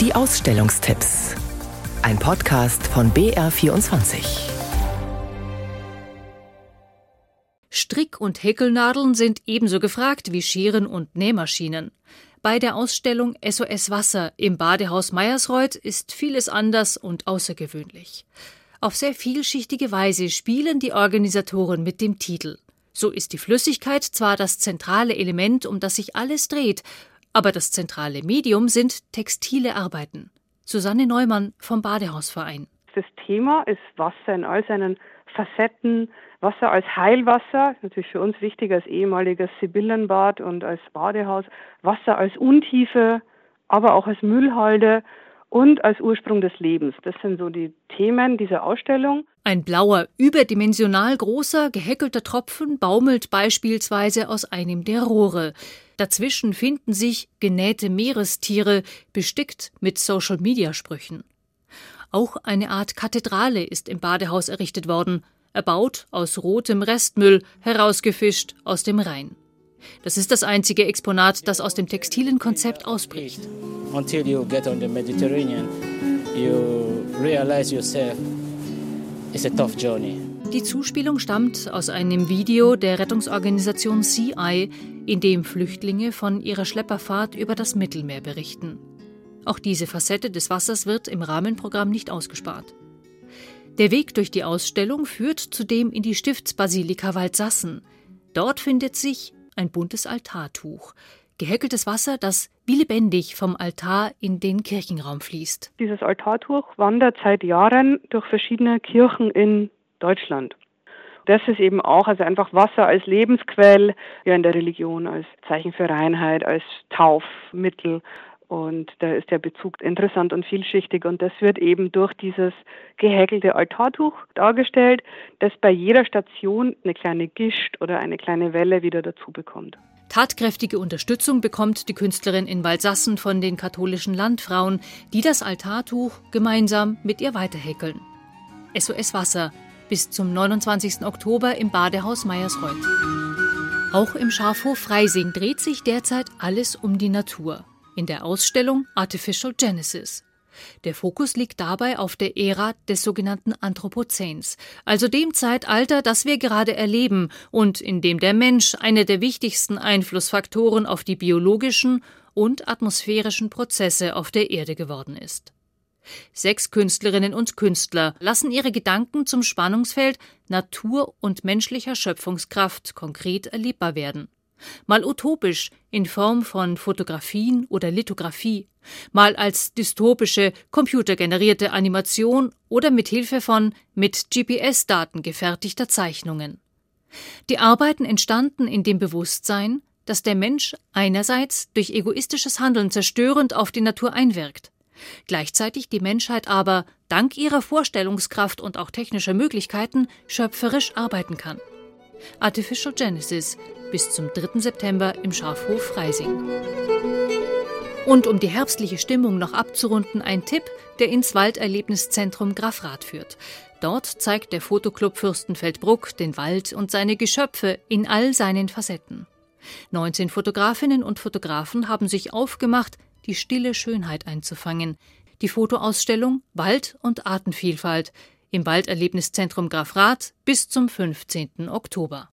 Die Ausstellungstipps. Ein Podcast von BR24. Strick- und Häkelnadeln sind ebenso gefragt wie Scheren und Nähmaschinen. Bei der Ausstellung SOS Wasser im Badehaus Meyersreuth ist vieles anders und außergewöhnlich. Auf sehr vielschichtige Weise spielen die Organisatoren mit dem Titel. So ist die Flüssigkeit zwar das zentrale Element, um das sich alles dreht, aber das zentrale Medium sind textile Arbeiten. Susanne Neumann vom Badehausverein. Das Thema ist Wasser in all seinen Facetten. Wasser als Heilwasser, natürlich für uns wichtig als ehemaliges Sibyllenbad und als Badehaus. Wasser als Untiefe, aber auch als Müllhalde und als Ursprung des Lebens. Das sind so die Themen dieser Ausstellung. Ein blauer, überdimensional großer, gehäkelter Tropfen baumelt beispielsweise aus einem der Rohre. Dazwischen finden sich genähte Meerestiere, bestickt mit Social-Media-Sprüchen. Auch eine Art Kathedrale ist im Badehaus errichtet worden, erbaut aus rotem Restmüll, herausgefischt aus dem Rhein. Das ist das einzige Exponat, das aus dem textilen Konzept ausbricht. Until you get on the Mediterranean, you realize yourself it's a tough journey. Die Zuspielung stammt aus einem Video der Rettungsorganisation CI, in dem Flüchtlinge von ihrer Schlepperfahrt über das Mittelmeer berichten. Auch diese Facette des Wassers wird im Rahmenprogramm nicht ausgespart. Der Weg durch die Ausstellung führt zudem in die Stiftsbasilika Waldsassen. Dort findet sich ein buntes Altartuch, gehäkeltes Wasser, das wie lebendig vom Altar in den Kirchenraum fließt. Dieses Altartuch wandert seit Jahren durch verschiedene Kirchen in Deutschland. Das ist eben auch, also einfach Wasser als Lebensquell, ja in der Religion als Zeichen für Reinheit, als Taufmittel. Und da ist der Bezug interessant und vielschichtig. Und das wird eben durch dieses gehäkelte Altartuch dargestellt, das bei jeder Station eine kleine Gischt oder eine kleine Welle wieder dazu bekommt. Tatkräftige Unterstützung bekommt die Künstlerin in Walsassen von den katholischen Landfrauen, die das Altartuch gemeinsam mit ihr weiterhäkeln. SOS Wasser bis zum 29. Oktober im Badehaus Meyersreuth. Auch im Schafhof Freising dreht sich derzeit alles um die Natur. In der Ausstellung Artificial Genesis. Der Fokus liegt dabei auf der Ära des sogenannten Anthropozäns, also dem Zeitalter, das wir gerade erleben und in dem der Mensch einer der wichtigsten Einflussfaktoren auf die biologischen und atmosphärischen Prozesse auf der Erde geworden ist. Sechs Künstlerinnen und Künstler lassen ihre Gedanken zum Spannungsfeld Natur und menschlicher Schöpfungskraft konkret erlebbar werden. Mal utopisch in Form von Fotografien oder Lithografie, mal als dystopische, computergenerierte Animation oder mit Hilfe von mit GPS-Daten gefertigter Zeichnungen. Die Arbeiten entstanden in dem Bewusstsein, dass der Mensch einerseits durch egoistisches Handeln zerstörend auf die Natur einwirkt, Gleichzeitig die Menschheit aber, dank ihrer Vorstellungskraft und auch technischer Möglichkeiten, schöpferisch arbeiten kann. Artificial Genesis bis zum 3. September im Schafhof Freising. Und um die herbstliche Stimmung noch abzurunden, ein Tipp, der ins Walderlebniszentrum Grafrath führt. Dort zeigt der Fotoclub Fürstenfeldbruck den Wald und seine Geschöpfe in all seinen Facetten. 19 Fotografinnen und Fotografen haben sich aufgemacht, die stille Schönheit einzufangen. Die Fotoausstellung Wald und Artenvielfalt im Walderlebniszentrum Grafrath bis zum 15. Oktober.